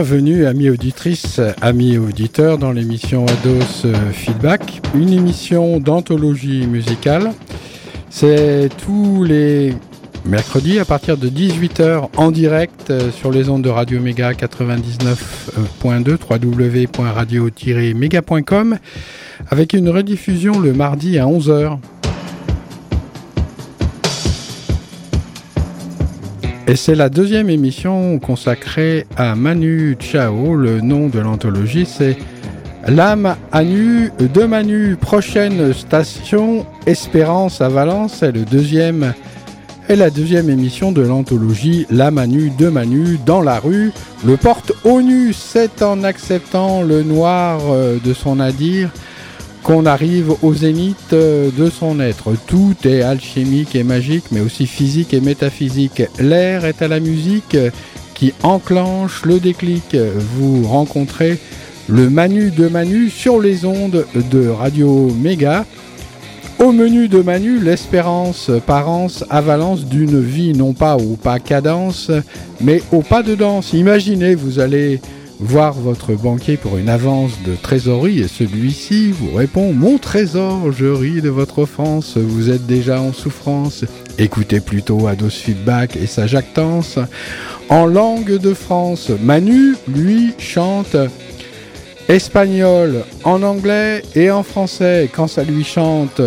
Bienvenue, amis auditrices, amis auditeurs, dans l'émission Ados euh, Feedback, une émission d'anthologie musicale. C'est tous les mercredis à partir de 18h en direct euh, sur les ondes de Radio Méga 99.2 www.radio-méga.com avec une rediffusion le mardi à 11h. Et c'est la deuxième émission consacrée à Manu Chao. Le nom de l'anthologie, c'est L'âme à nu de Manu. Prochaine station, Espérance à Valence. C'est le deuxième et la deuxième émission de l'anthologie L'âme à nu de Manu dans la rue. Le porte au nu. C'est en acceptant le noir euh, de son nadir qu'on arrive au zénith euh, de son être. Tout est alchimique et magique, mais aussi physique et métaphysique. L'air est à la musique qui enclenche le déclic. Vous rencontrez le Manu de Manu sur les ondes de Radio Méga. Au menu de Manu, l'espérance, parence, avalance d'une vie, non pas au pas cadence, mais au pas de danse. Imaginez, vous allez voir votre banquier pour une avance de trésorerie et celui-ci vous répond Mon trésor, je ris de votre offense, vous êtes déjà en souffrance. Écoutez plutôt Ados Feedback et sa jactance. En langue de France, Manu, lui, chante espagnol, en anglais et en français quand ça lui chante.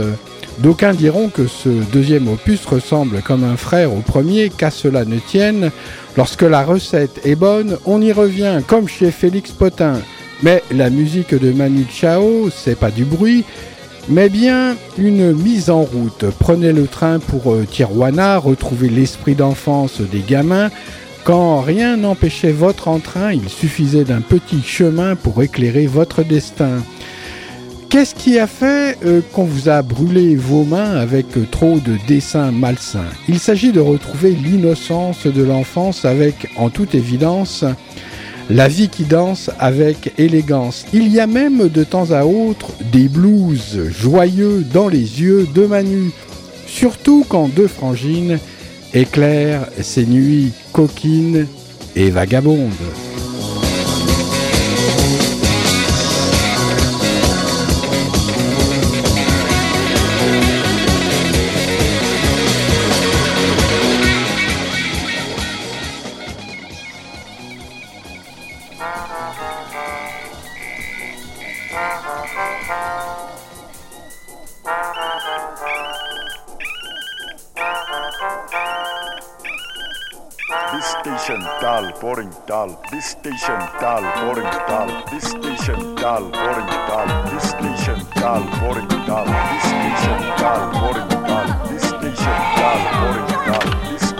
D'aucuns diront que ce deuxième opus ressemble comme un frère au premier, qu'à cela ne tienne. Lorsque la recette est bonne, on y revient comme chez Félix Potin. Mais la musique de Manu Chao, c'est pas du bruit, mais bien une mise en route. Prenez le train pour euh, Tijuana, retrouvez l'esprit d'enfance des gamins. Quand rien n'empêchait votre entrain, il suffisait d'un petit chemin pour éclairer votre destin. Qu'est-ce qui a fait euh, qu'on vous a brûlé vos mains avec euh, trop de dessins malsains? Il s'agit de retrouver l'innocence de l'enfance avec, en toute évidence, la vie qui danse avec élégance. Il y a même de temps à autre des blues joyeux dans les yeux de Manu, surtout quand deux frangines éclairent ces nuits coquines et vagabondes. Boring dull. This station dull, boring dull. This station dull, boring dull. This station dull, boring dull. This station dull, boring dull. This station dull, boring dull. This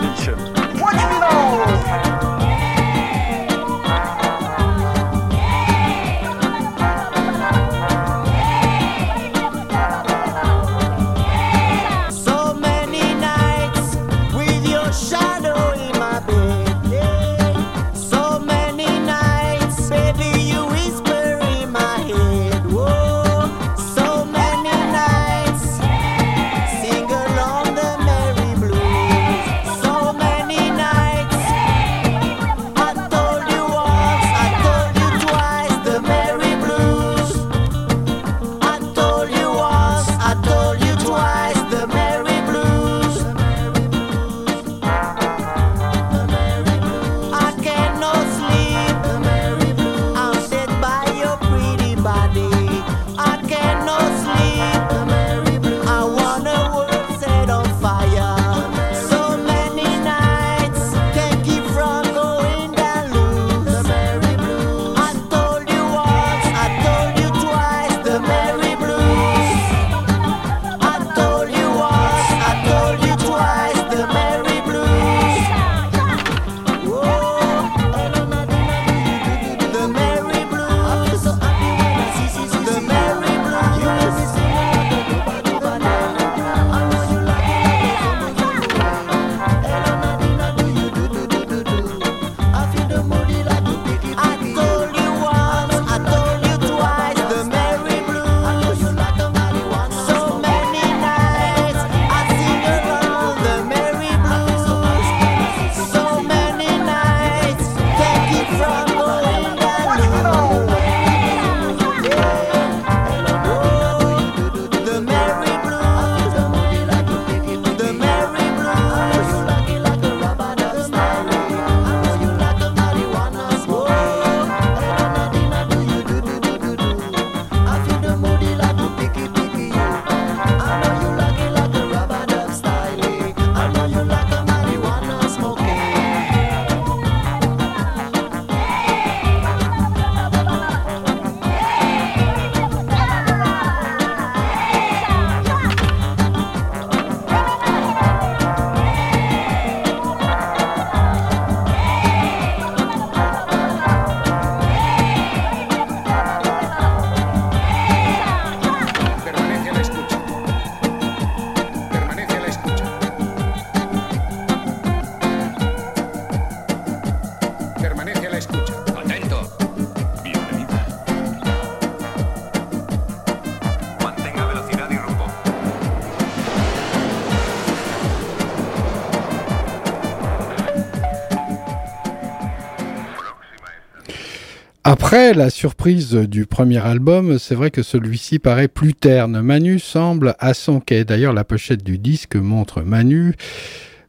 La surprise du premier album, c'est vrai que celui-ci paraît plus terne. Manu semble à son quai. D'ailleurs, la pochette du disque montre Manu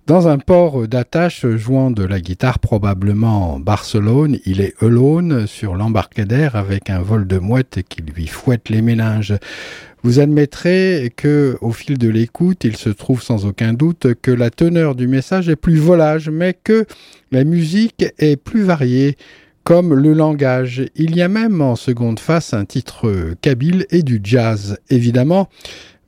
dans un port d'attache jouant de la guitare probablement en Barcelone. Il est alone sur l'embarcadère avec un vol de mouette qui lui fouette les méninges. Vous admettrez que, au fil de l'écoute, il se trouve sans aucun doute que la teneur du message est plus volage, mais que la musique est plus variée comme le langage. Il y a même en seconde face un titre kabyle et du jazz. Évidemment,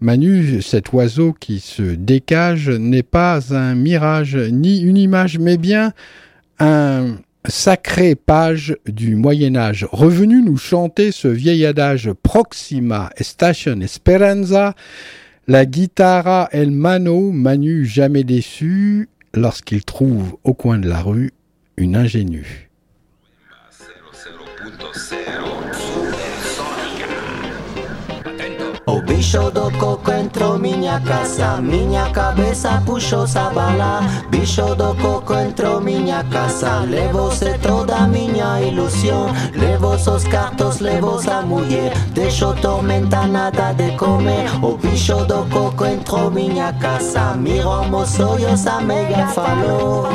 Manu, cet oiseau qui se décage, n'est pas un mirage ni une image, mais bien un sacré page du Moyen Âge. Revenu nous chanter ce vieil adage Proxima Station Esperanza, la guitara el mano, Manu jamais déçu, lorsqu'il trouve au coin de la rue une ingénue. O bicho do coco entrou minha casa, minha cabeça puxou essa bala. Bicho do coco entrou minha casa, levou-se toda minha ilusão. Levou seus cartos, levou a mulher, deixou tormenta, nada de comer. O bicho do coco entrou minha casa, mirou meus olhos, a mega falou.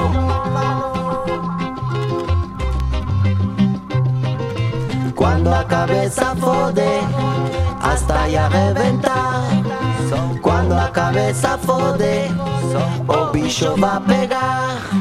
Quando a cabeça fode hasta ya reventar. Cuando la cabeza fode, o bicho va a pegar.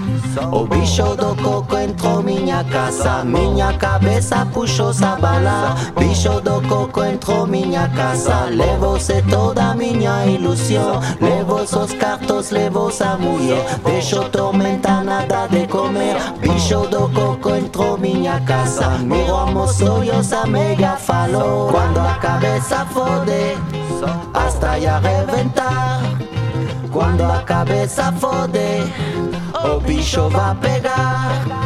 O bicho do coco entrou minha casa, minha cabeça puxou essa bala. Bicho do coco entrou minha casa, levou-se toda minha ilusão. Levou seus cartos, levou a mulher, deixou tormenta nada de comer. Bicho do coco entrou minha casa, mirou meus sonhos, a mega falou. Quando a cabeça fode, hasta ya reventar. Quando a cabeça fode, O bicho vai pegar.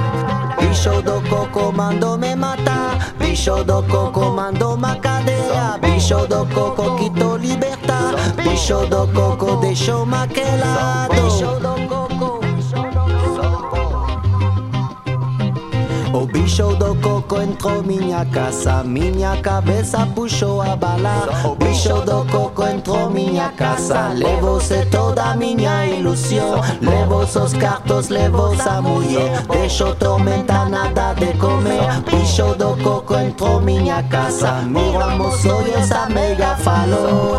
Bicho do coco mandou me matar Bicho do coco mandou uma cadeia Bicho do coco quitou libertar Bicho do coco deixou maquelado. Bicho do coco entrou minha casa minha cabeça puxou a bala. Bicho do coco entrou minha casa levou-se toda minha ilusão. Levou seus cartos, levou a mulher, deixou tormenta, nada de comer. Bicho do coco entrou minha casa Miramos amor, a mega falou.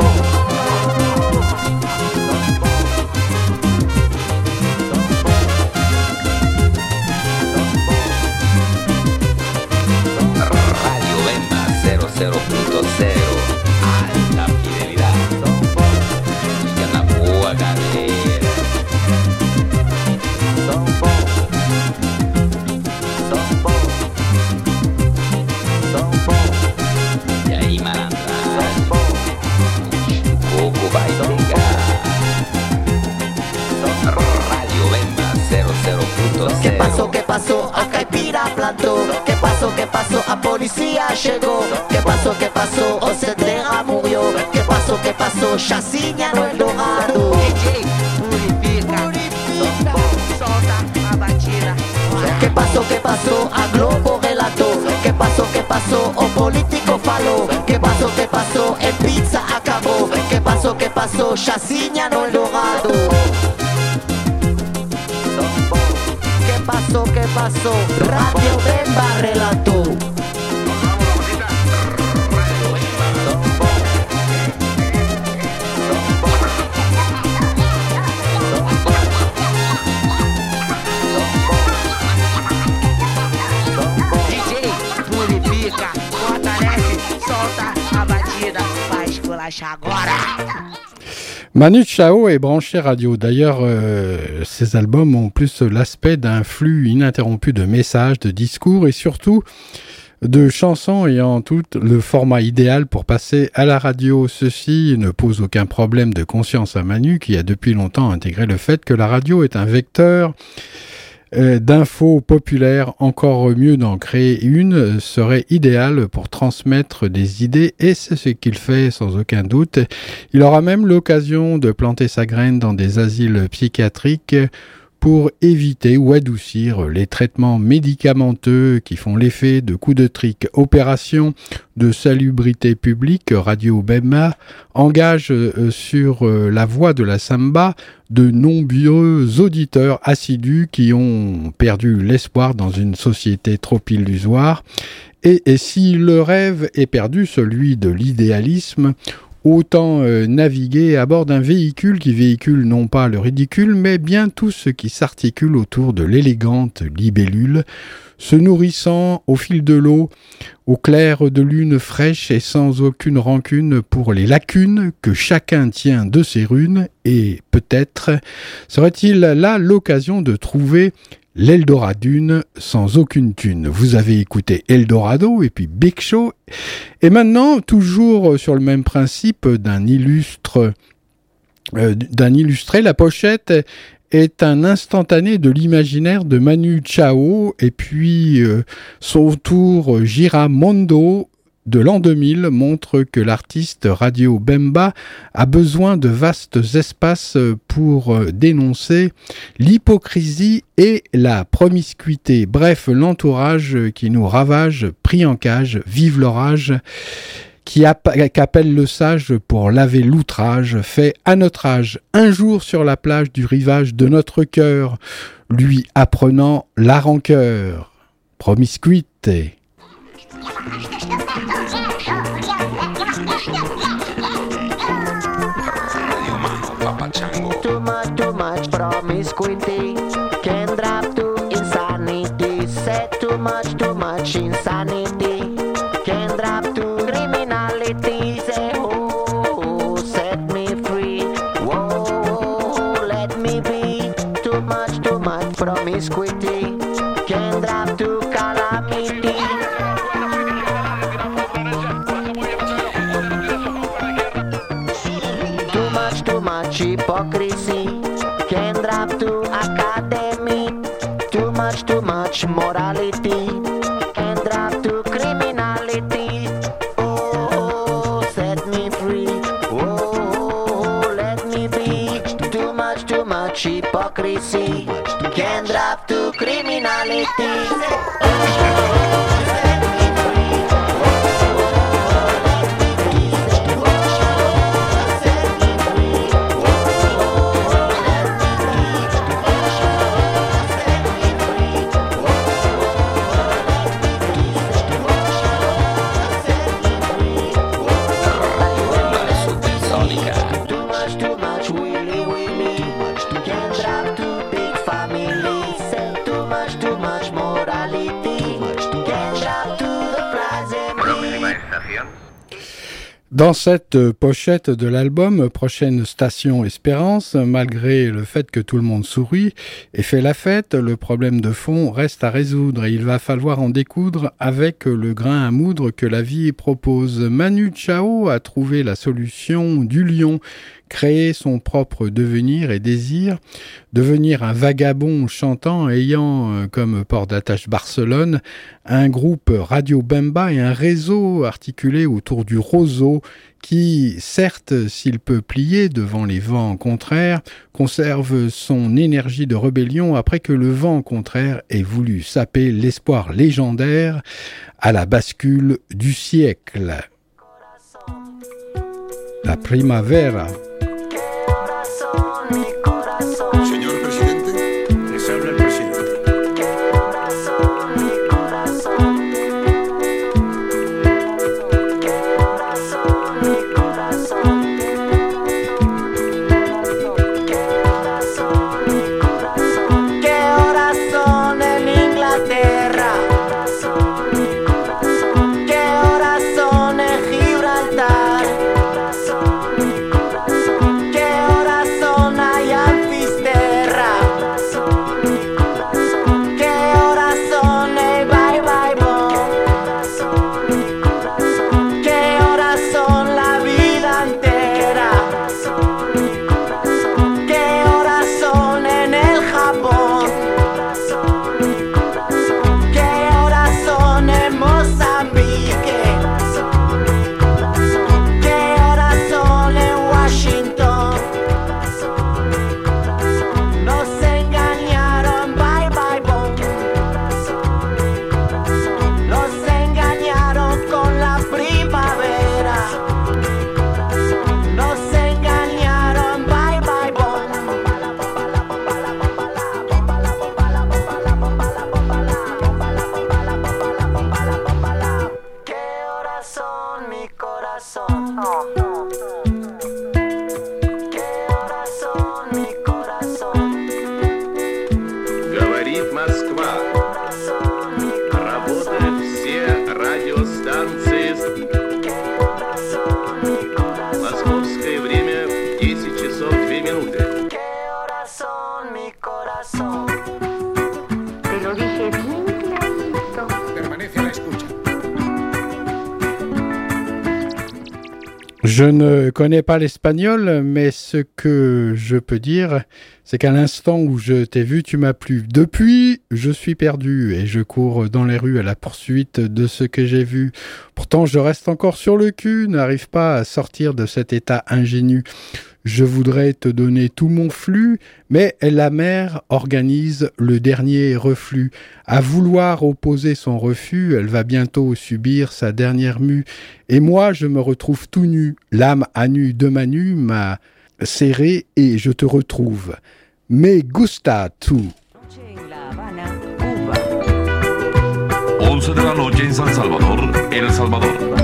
¿Qué pasó? A Caipira plantó. ¿Qué pasó? ¿Qué pasó? A policía llegó. ¿Qué pasó? ¿Qué pasó? O se murió. ¿Qué pasó? ¿Qué pasó? Chacinha no el doado. ¿Qué pasó? ¿Qué pasó? A Globo relató. ¿Qué pasó? ¿Qué pasó? O político faló. ¿Qué pasó? ¿Qué pasó? El pizza acabó. ¿Qué pasó? ¿Qué pasó? Chacinha no el pasó? Radio Bemba relató. DJ, purifica, fortalece, solta a batida, vai esculachar agora. Manu Chao est branché radio. D'ailleurs, euh, ces albums ont plus l'aspect d'un flux ininterrompu de messages, de discours et surtout de chansons ayant tout le format idéal pour passer à la radio. Ceci ne pose aucun problème de conscience à Manu qui a depuis longtemps intégré le fait que la radio est un vecteur d'infos populaires, encore mieux d'en créer une, serait idéal pour transmettre des idées et c'est ce qu'il fait sans aucun doute. Il aura même l'occasion de planter sa graine dans des asiles psychiatriques pour éviter ou adoucir les traitements médicamenteux qui font l'effet de coups de trick. Opération de salubrité publique, Radio Bema, engage euh, sur euh, la voie de la samba de nombreux auditeurs assidus qui ont perdu l'espoir dans une société trop illusoire. Et si le rêve est perdu, celui de l'idéalisme, autant euh, naviguer à bord d'un véhicule qui véhicule non pas le ridicule, mais bien tout ce qui s'articule autour de l'élégante libellule, se nourrissant au fil de l'eau, au clair de lune fraîche et sans aucune rancune pour les lacunes que chacun tient de ses runes, et peut-être serait-il là l'occasion de trouver l'Eldoradune sans aucune thune. Vous avez écouté Eldorado et puis Big Show. Et maintenant, toujours sur le même principe d'un illustre, euh, d'un illustré, la pochette est un instantané de l'imaginaire de Manu Chao et puis euh, son tour Giramondo de l'an 2000 montre que l'artiste Radio Bemba a besoin de vastes espaces pour euh, dénoncer l'hypocrisie et la promiscuité. Bref, l'entourage qui nous ravage, pris en cage, vive l'orage qui appelle le sage pour laver l'outrage, fait à notre âge un jour sur la plage du rivage de notre cœur, lui apprenant la rancœur. Promiscuité. Promiscuity can drop to insanity. Said too much, too much insanity can drop to criminality. Say, oh, set me free. Whoa, let me be. Too much, too much promiscuity can drop to calamity. Too much, too much hypocrisy drop to academy. Too much, too much morality can drop to criminality. Oh, set me free. Oh, let me be. Too much, too much hypocrisy can drop to criminality. Dans cette euh, pochette de l'album Prochaine Station Espérance, malgré le fait que tout le monde sourit et fait la fête, le problème de fond reste à résoudre et il va falloir en découdre avec le grain à moudre que la vie propose. Manu Chao a trouvé la solution du lion créer son propre devenir et désir, devenir un vagabond chantant ayant euh, comme port d'attache Barcelone, un groupe Radio Bemba et un réseau articulé autour du roseau qui, certes, s'il peut plier devant les vents contraires, conserve son énergie de rébellion après que le vent contraire ait voulu saper l'espoir légendaire à la bascule du siècle. La primavera. Je ne connais pas l'espagnol, mais ce que je peux dire, c'est qu'à l'instant où je t'ai vu, tu m'as plu. Depuis, je suis perdu et je cours dans les rues à la poursuite de ce que j'ai vu. Pourtant, je reste encore sur le cul, n'arrive pas à sortir de cet état ingénu je voudrais te donner tout mon flux, mais la mère organise le dernier reflux. À vouloir opposer son refus, elle va bientôt subir sa dernière mue. Et moi, je me retrouve tout nu, l'âme à nu de ma nu m'a serré et je te retrouve. Mais gusta tout. San Salvador, El Salvador.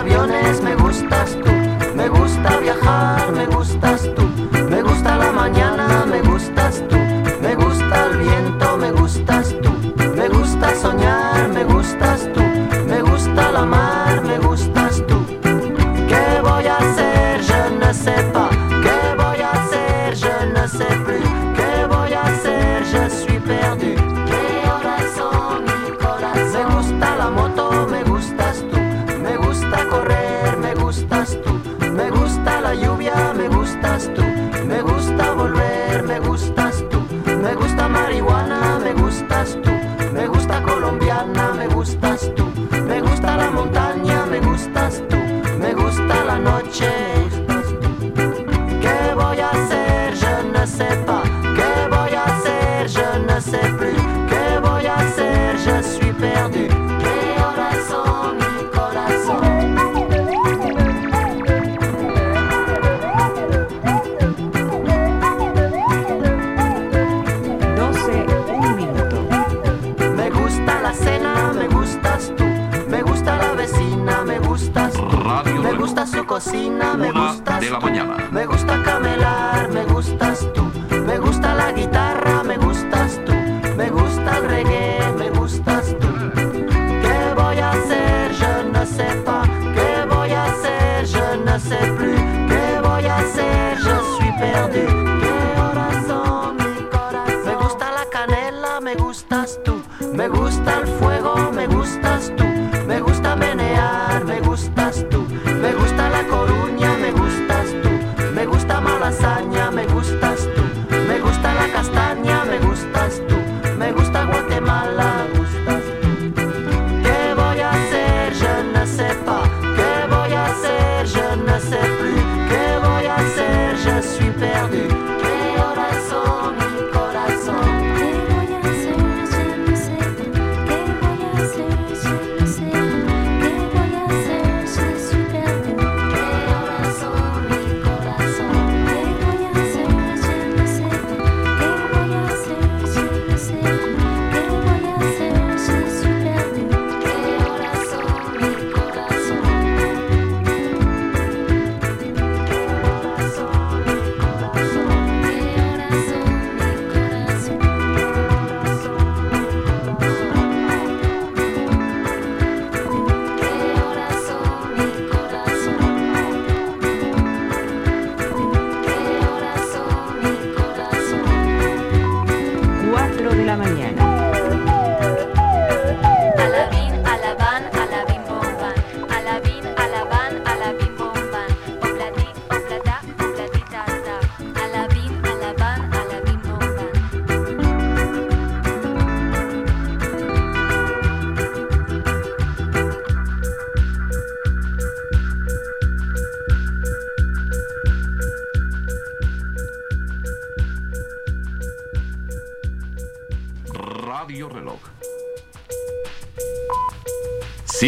aviones, me gustas tú. Me gusta viajar, me gustas tú. Me gusta la mañana, me gustas tú. Me gusta el viento, me gustas tú. Me gusta soñar, me gustas tú. Me gusta la mar. gustas tú.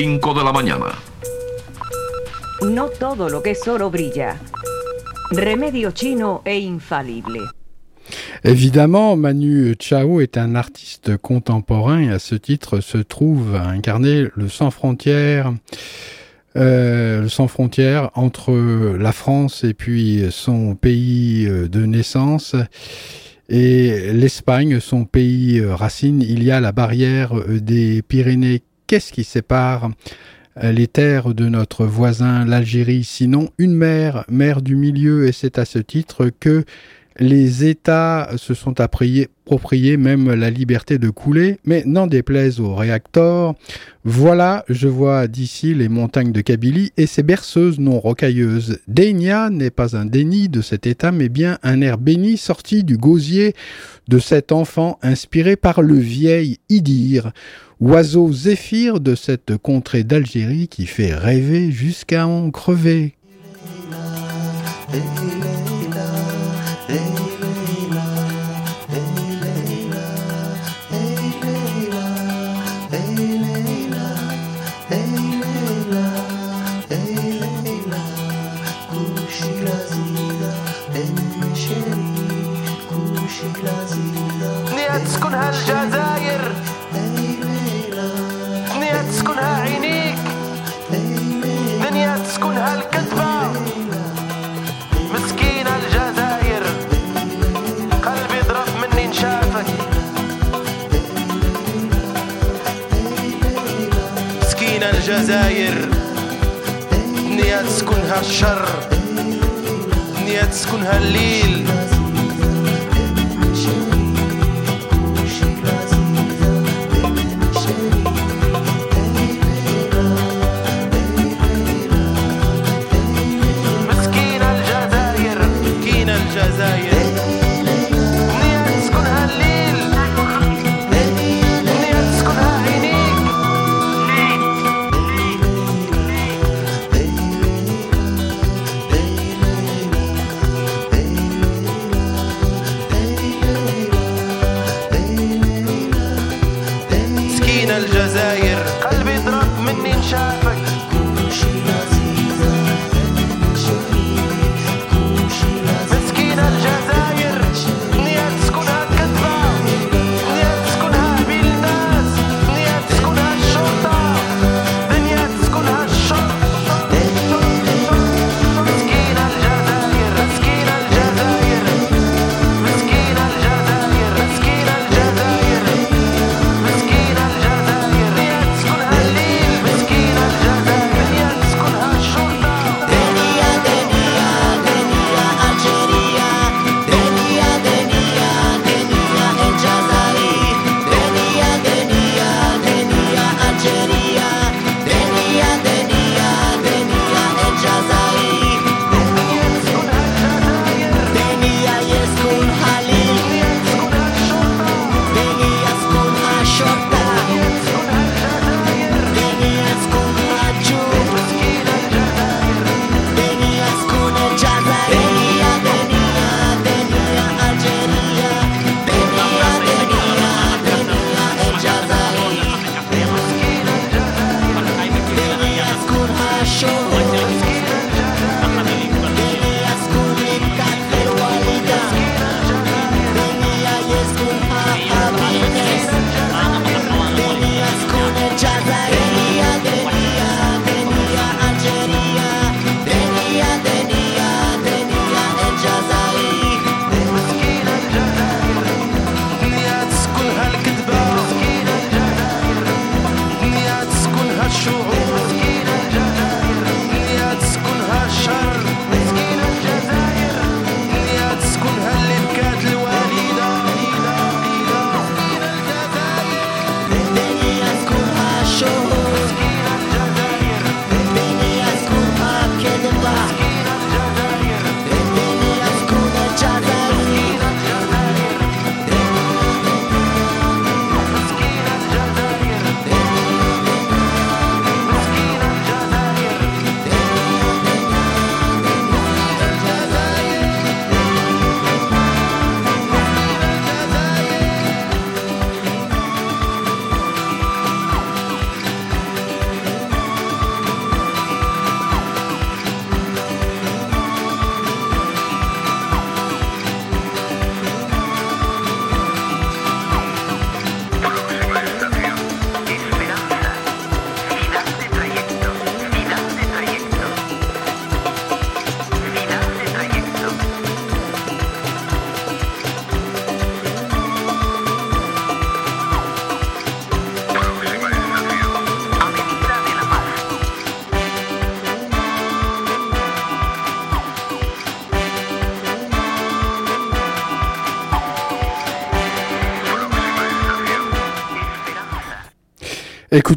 de la mañana. No todo lo que. Remedio chino e infalible. Évidemment, Manu Chao est un artiste contemporain et à ce titre se trouve à incarner le sans frontières. Euh, sans frontières entre la France et puis son pays euh, de naissance et l'Espagne, son pays euh, racine. Il y a la barrière des Pyrénées Qu'est-ce qui sépare euh, les terres de notre voisin l'Algérie, sinon une mer, mer du milieu, et c'est à ce titre que les États se sont appropriés, même la liberté de couler, mais n'en déplaise aux réacteurs. Voilà, je vois d'ici les montagnes de Kabylie et ses berceuses non rocailleuses. Dénia n'est pas un déni de cet État, mais bien un air béni sorti du gosier de cet enfant inspiré par le vieil Idir, oiseau zéphyr de cette contrée d'Algérie qui fait rêver jusqu'à en crever. الجزائر. دنيا تسكنها الشر. دنيا تسكنها الليل. مسكينة الجزائر مسكينة الجزائر.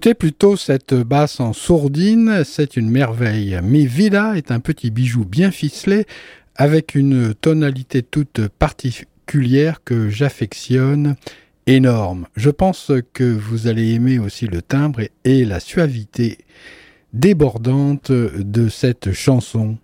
Écoutez plutôt cette basse en sourdine, c'est une merveille. Mi Vida est un petit bijou bien ficelé avec une tonalité toute particulière que j'affectionne énorme. Je pense que vous allez aimer aussi le timbre et la suavité débordante de cette chanson.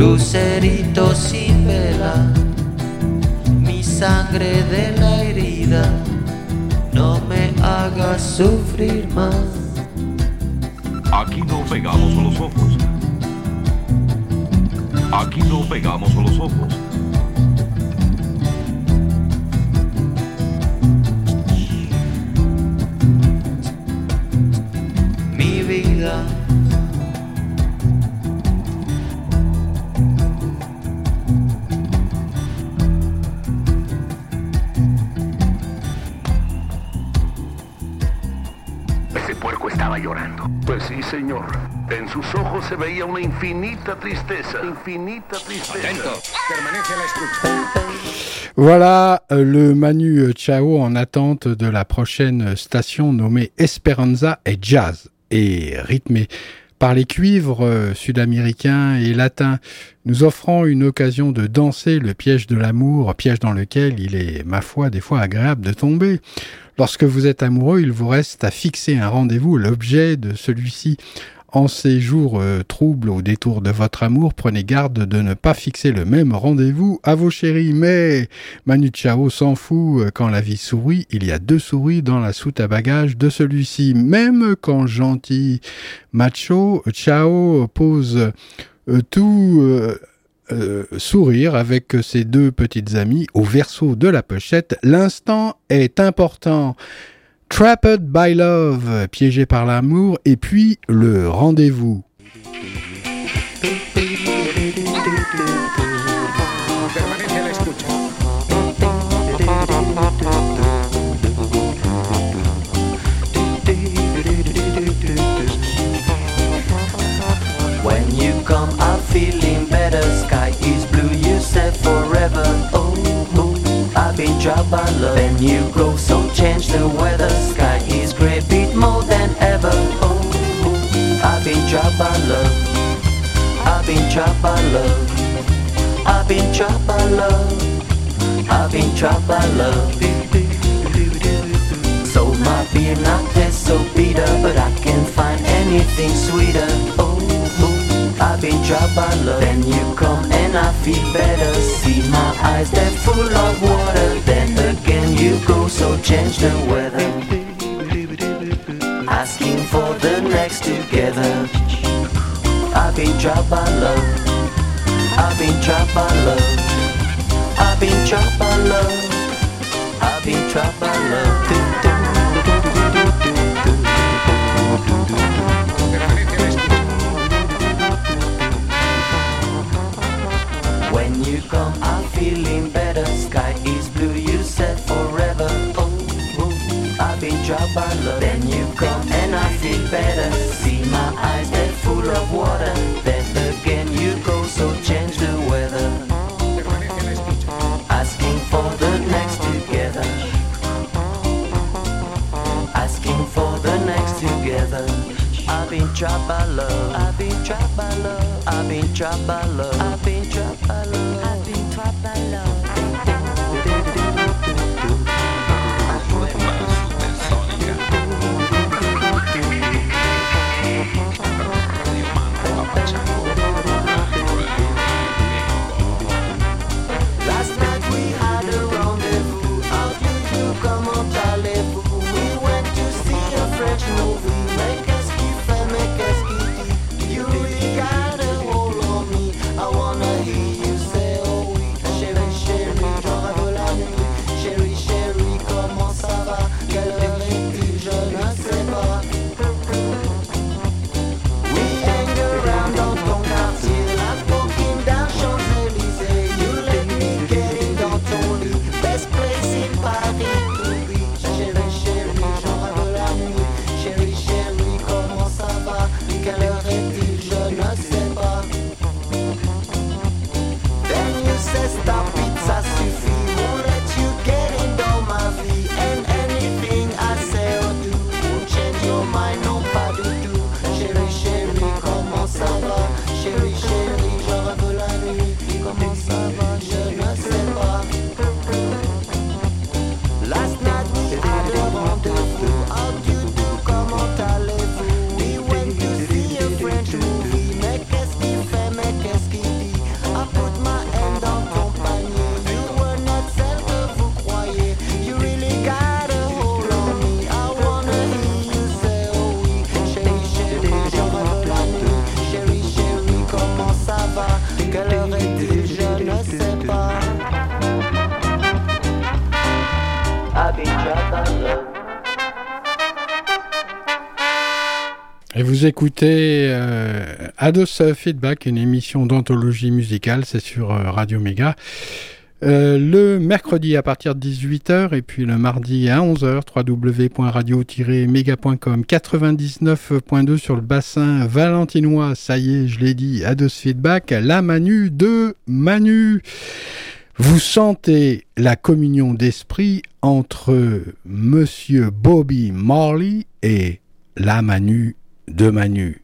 Lucerito sin vela mi sangre de la herida, no me hagas sufrir más. Aquí no pegamos los ojos. Aquí no pegamos los ojos. Mi vida, llorando. Pues sí, señor. En sus ojos se veía una infinita tristeza. Infinita tristeza. Atento. Permanece a la escucha. Voilà euh, le Manu Chao en attente de la prochaine station nommée Esperanza et Jazz et rythmée par les cuivres euh, sud-américains et latins, nous offrant une occasion de danser le piège de l'amour, piège dans lequel il est, ma foi, des fois agréable de tomber. Lorsque vous êtes amoureux, il vous reste à fixer un rendez-vous, l'objet de celui-ci. En ces jours euh, troubles au détour de votre amour, prenez garde de ne pas fixer le même rendez-vous à vos chéris. Mais Manu Chao s'en fout, euh, quand la vie sourit, il y a deux souris dans la soute à bagages de celui-ci. Même quand gentil macho, Chao pose euh, tout sourire avec ses deux petites amies au verso de la pochette. L'instant est important. Trapped by Love, piégé par l'amour, et puis le rendez-vous. When you come, I'm feeling better. Sky is blue, you said forever. Oh, been dropped by love. Then you go, so change the weather. Sky is gray, beat more than ever. Oh, I've been dropped by love. I've been trapped by love. I've been trapped by love. I've been trapped by love. So my beer not taste so bitter, but I can't find anything sweeter. Oh, I've been trapped by love. Then you come and I feel better. See my eyes, they're full of water. Then again you go, so change the weather. Asking for the next together. I've been trapped by love. I've been trapped by love. I've been trapped by love. I've been trapped come, I'm feeling better. Sky is blue, you said forever. Oh, oh I've been dropped by love. Then you come and I feel better. See my eyes, they're full of water. Then again you go, so change the weather. Asking for the next together. Asking for the next together. I've been trapped by love. I've been trapped by love. I've been trapped by love. I've been trapped by love. Vous écoutez euh, Ados euh, Feedback, une émission d'anthologie musicale, c'est sur euh, Radio Méga. Le mercredi à partir de 18h et puis le mardi à 11h, www.radio-méga.com 99.2 sur le bassin valentinois, ça y est, je l'ai dit, Ados Feedback, la Manu de Manu. Vous sentez la communion d'esprit entre Monsieur Bobby Marley et la Manu de Manu.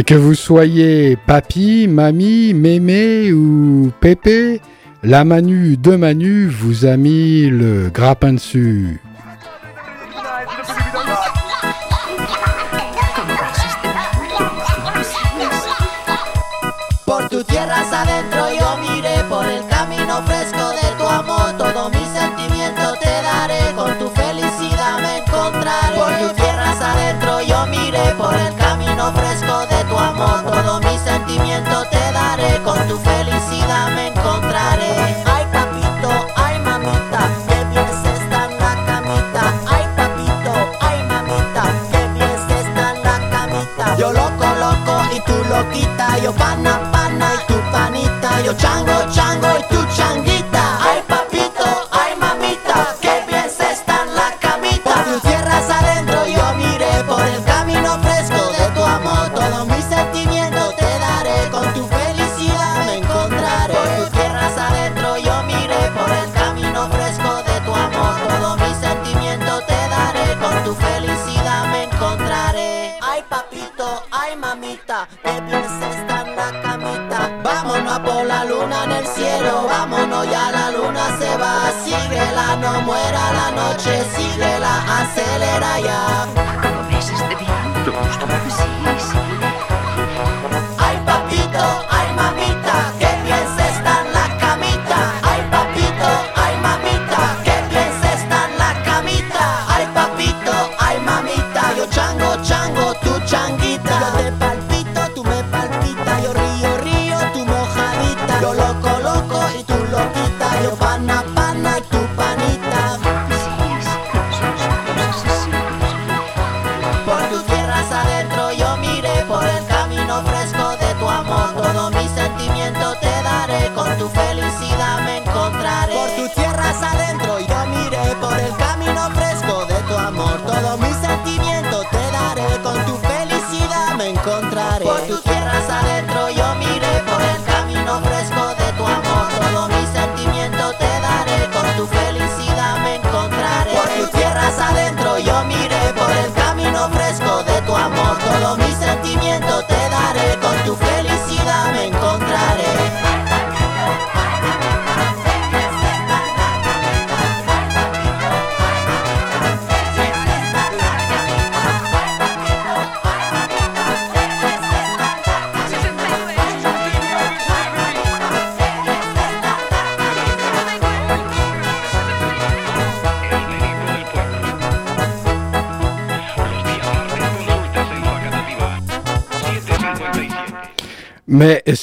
Et que vous soyez papy, mamie, mémé ou pépé, la Manu de Manu vous a mis le grappin dessus. Tu felicidad me encontraré. Ay papito, ay mamita, que bien se está en la camita. Ay papito, ay mamita, que bien se está en la camita. Yo loco, loco y tú loquita, yo pana, Síguela, no muera la noche, síguela, acelera ya.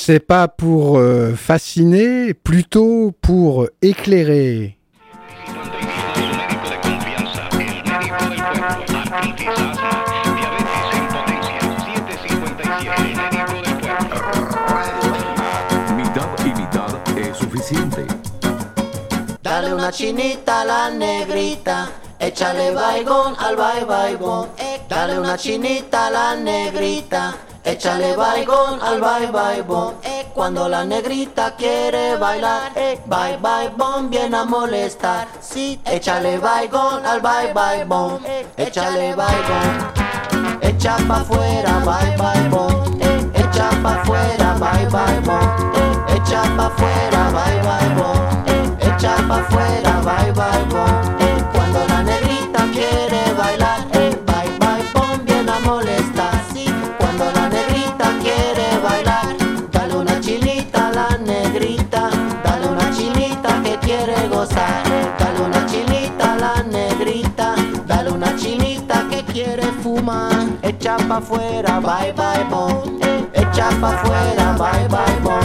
C'est pas pour euh, fasciner, plutôt pour éclairer. Dale una chinita a la negrita, échale baigón al bye baigón. Dale una chinita a la negrita, échale baigón al bye baigón. Cuando la negrita quiere bailar, bye bye bom viene a molestar. Sí, échale baigón al bye bye bom, échale baigón. Echa pa' afuera, bye bye bom. Echa pa' afuera, bye bye bom. Echa pa' afuera, bye bye bom. Echa pa' afuera, bye bye Echa pa' afuera, bye bye bom. Echa pa' afuera, bye bye bom.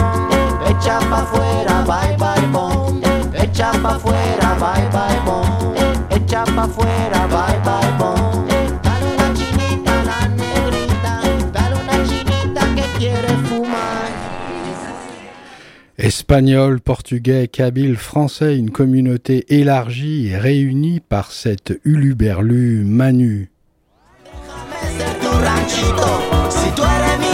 Echa pa' afuera, bye bye bom. Echa pa' afuera, bye bye bom. Echa pa' afuera, bye bye bom. Dale una chinita a la negrita, dale una chinita que quiere fumar. Espagnol, portugais, kabyle, français, une communauté élargie et réunie par cette uluberlu Manu. Si tú eres mi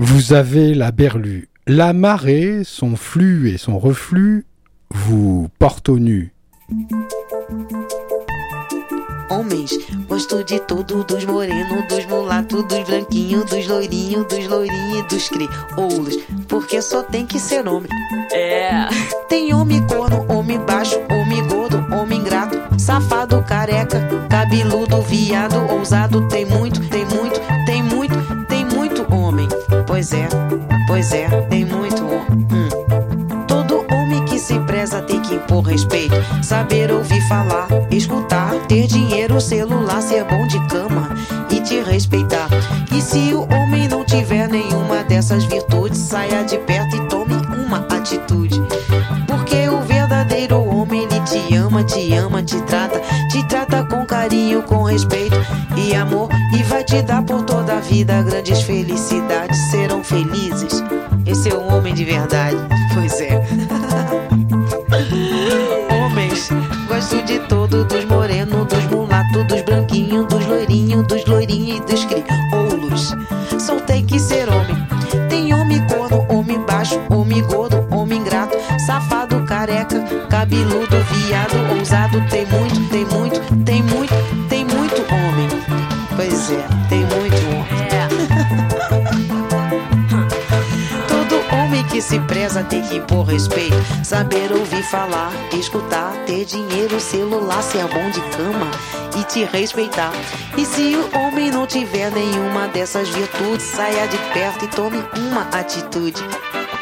Vous avez la berlue. La marée, son flux et son reflux, vous portent au nu. Homens, gosto de tudo, dos morenos, dos mulatos, dos branquinhos, dos loirinhos, dos loirinhos e dos crioulos. Porque só tem que ser homem. É. Tem homem corno, homem baixo, homem gordo, homem ingrato, safado, careca, cabeludo, viado, ousado. Tem muito, tem muito, tem muito, tem muito homem. Pois é, pois é, tem muito homem. Que se preza tem que impor respeito, saber ouvir falar, escutar, ter dinheiro, celular, ser bom de cama e te respeitar. E se o homem não tiver nenhuma dessas virtudes, saia de perto e tome uma atitude. Porque o verdadeiro homem ele te ama, te ama, te trata, te trata com carinho, com respeito e amor e vai te dar por toda a vida grandes felicidades, serão felizes. Esse é um homem de verdade. Pois é. dos morenos, dos mulatos, dos branquinhos, dos loirinhos, dos loirinhos e dos crioulos. Só tem que ser homem. Tem homem corno, homem baixo, homem gordo, homem ingrato, safado, careca, cabeludo, viado, ousado. Tem muito, tem muito, que se preza tem que impor respeito, saber ouvir falar, escutar, ter dinheiro, celular, ser bom de cama e te respeitar. E se o homem não tiver nenhuma dessas virtudes, saia de perto e tome uma atitude.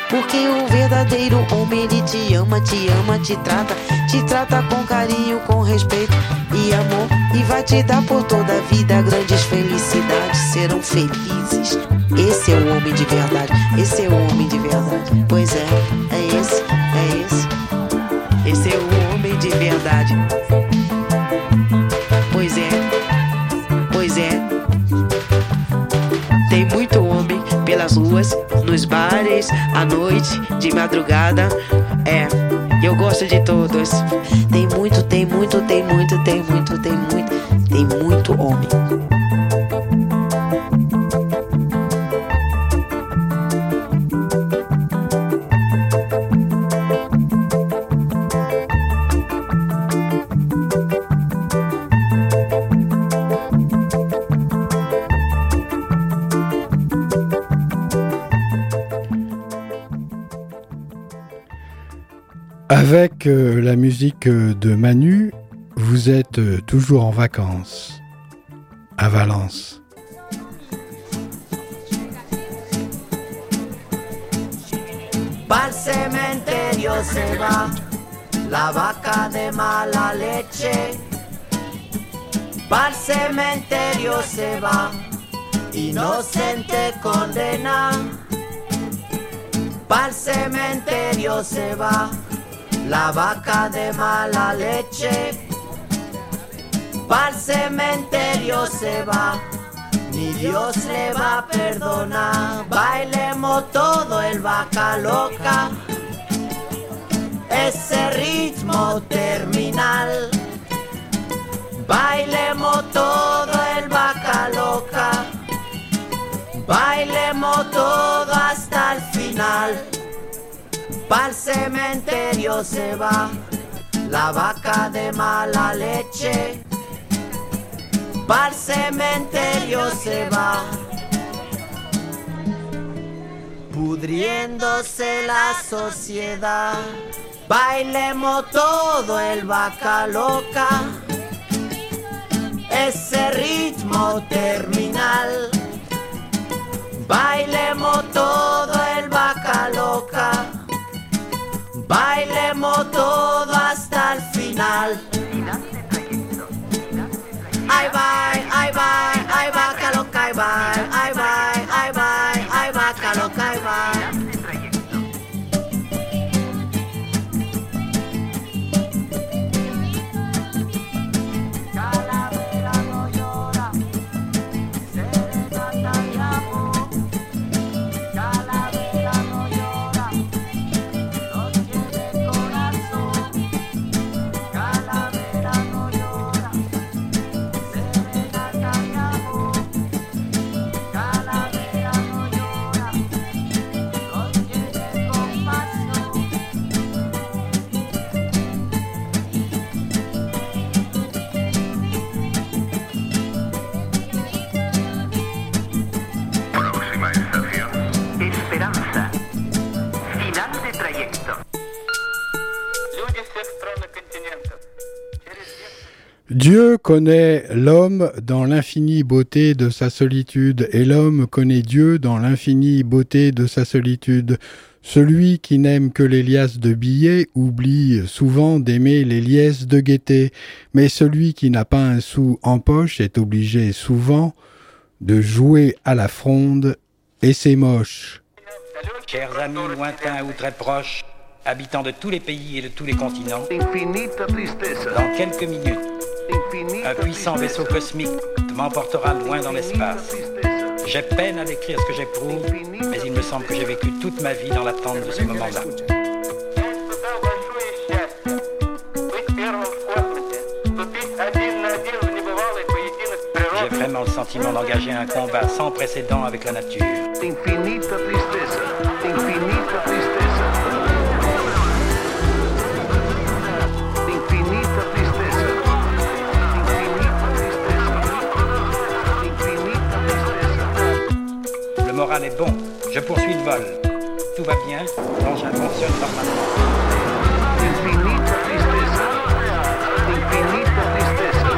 Porque o verdadeiro homem ele te ama, te ama, te trata, te trata com carinho, com respeito e amor e vai te dar por toda a vida grandes felicidades, serão felizes. Esse é o homem de verdade, esse é o homem de verdade. Pois é, é esse, é esse. Esse é o homem de verdade. Pelas ruas, nos bares, à noite, de madrugada. É, eu gosto de todos. Tem muito, tem muito, tem muito, tem muito, tem muito, tem muito homem. Avec euh, la musique euh, de Manu, vous êtes euh, toujours en vacances à Valence. Pa'l cementerio se va la vaca de mala leche. Pa'l cementerio se va, inocente condena. Pa'l cementerio se va la vaca de mala leche. Pa'l cementerio se va, ni Dios le va a perdonar. Bailemos todo el vaca loca, ese ritmo terminal. Bailemos todo el vaca loca, todo hasta el final. Pa'l cementerio se va la vaca de mala leche. Pa'l cementerio se va. Pudriéndose la sociedad. Bailemos todo el vaca loca. Ese ritmo terminal. Bailemos todo el vaca loca. Bailemos todo hasta el final. Ay, bye, Dieu connaît l'homme dans l'infinie beauté de sa solitude, et l'homme connaît Dieu dans l'infinie beauté de sa solitude. Celui qui n'aime que les liasses de billets oublie souvent d'aimer les liesses de gaieté, mais celui qui n'a pas un sou en poche est obligé souvent de jouer à la fronde, et c'est moche. Chers amis lointains ou très proches, habitants de tous les pays et de tous les continents, dans quelques minutes, un puissant vaisseau cosmique m'emportera loin dans l'espace. J'ai peine à décrire ce que j'éprouve, mais il me semble que j'ai vécu toute ma vie dans l'attente de ce moment-là. J'ai vraiment le sentiment d'engager un combat sans précédent avec la nature. tristeza. Le moral est bon, je poursuis le vol. Tout va bien, l'engin fonctionne normalement. Infinita tristeza. Infinita tristeza.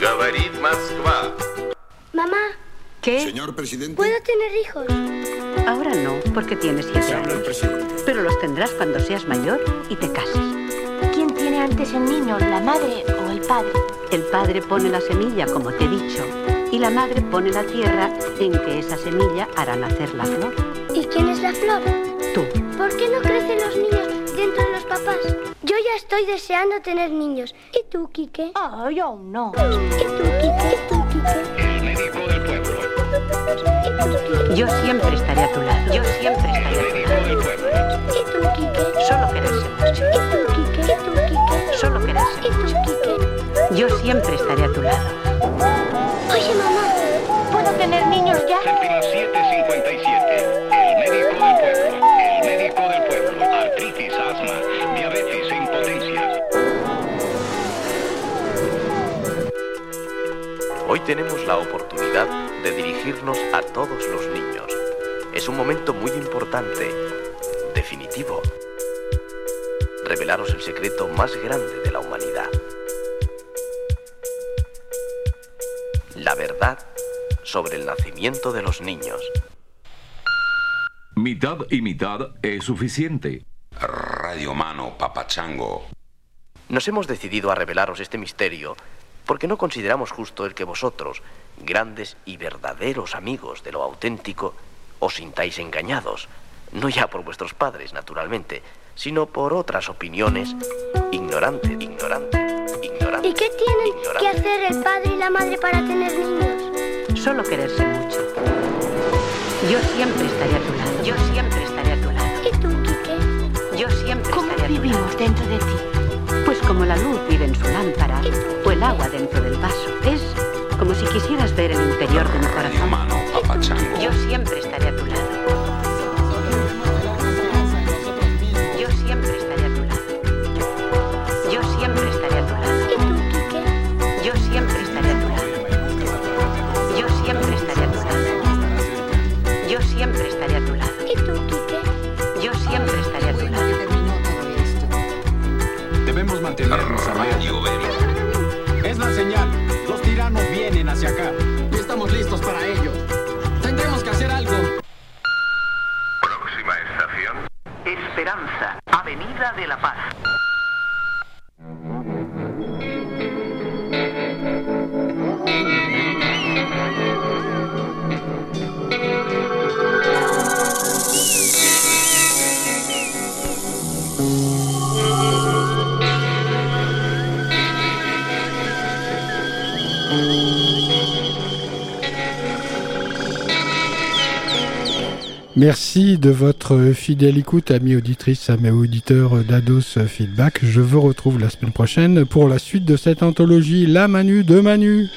Говорит Москва. Mamá, ¿Qué? Señor presidente. ¿puedo tener hijos? Ahora no, porque tienes siete años. Pero los tendrás cuando seas mayor y te cases. ¿Quién tiene antes el niño, la madre o el padre? El padre pone la semilla, como te he dicho, y la madre pone la tierra en que esa semilla hará nacer la flor. ¿Y quién es la flor? Tú. ¿Por qué no crecen los niños dentro de los papás? Yo ya estoy deseando tener niños. ¿Y tú, Quique? Ah, yo no. ¿Y tú, Quique? ¿Y tú, Quique? Yo siempre estaré a tu lado. Yo siempre estaré a tu lado. ¿Y tú, Quique? Solo quererse mucho. Yo siempre estaré a tu lado. Oye, mamá, ¿puedo tener niños ya? Séptima 757. El médico del pueblo. El médico del pueblo. Artritis, asma, diabetes e impotencia. Hoy tenemos la oportunidad de dirigirnos a todos los niños. Es un momento muy importante, definitivo. Revelaros el secreto más grande de la humanidad. La verdad sobre el nacimiento de los niños. Mitad y mitad es suficiente. Radio Mano, Papachango. Nos hemos decidido a revelaros este misterio porque no consideramos justo el que vosotros, grandes y verdaderos amigos de lo auténtico, os sintáis engañados, no ya por vuestros padres, naturalmente, sino por otras opiniones. Ignorante, ignorante, ignorante. ¿Y qué tienen que hacer el padre y la madre para tener niños? Solo quererse mucho. Yo siempre estaré a tu lado. Yo siempre estaré a tu lado. ¿Y tú, Quique? Yo siempre estaré a tu vivimos dentro de ti? Pues como la luz vive en su lámpara o el agua dentro del vaso. Es como si quisieras ver el interior de mi corazón. Yo siempre estaré a tu lado. para ello. Tendremos que hacer algo. Próxima estación. Esperanza, Avenida de la Paz. Merci de votre fidèle écoute, amis auditrices, amis auditeurs d'Ados Feedback. Je vous retrouve la semaine prochaine pour la suite de cette anthologie La Manu de Manu.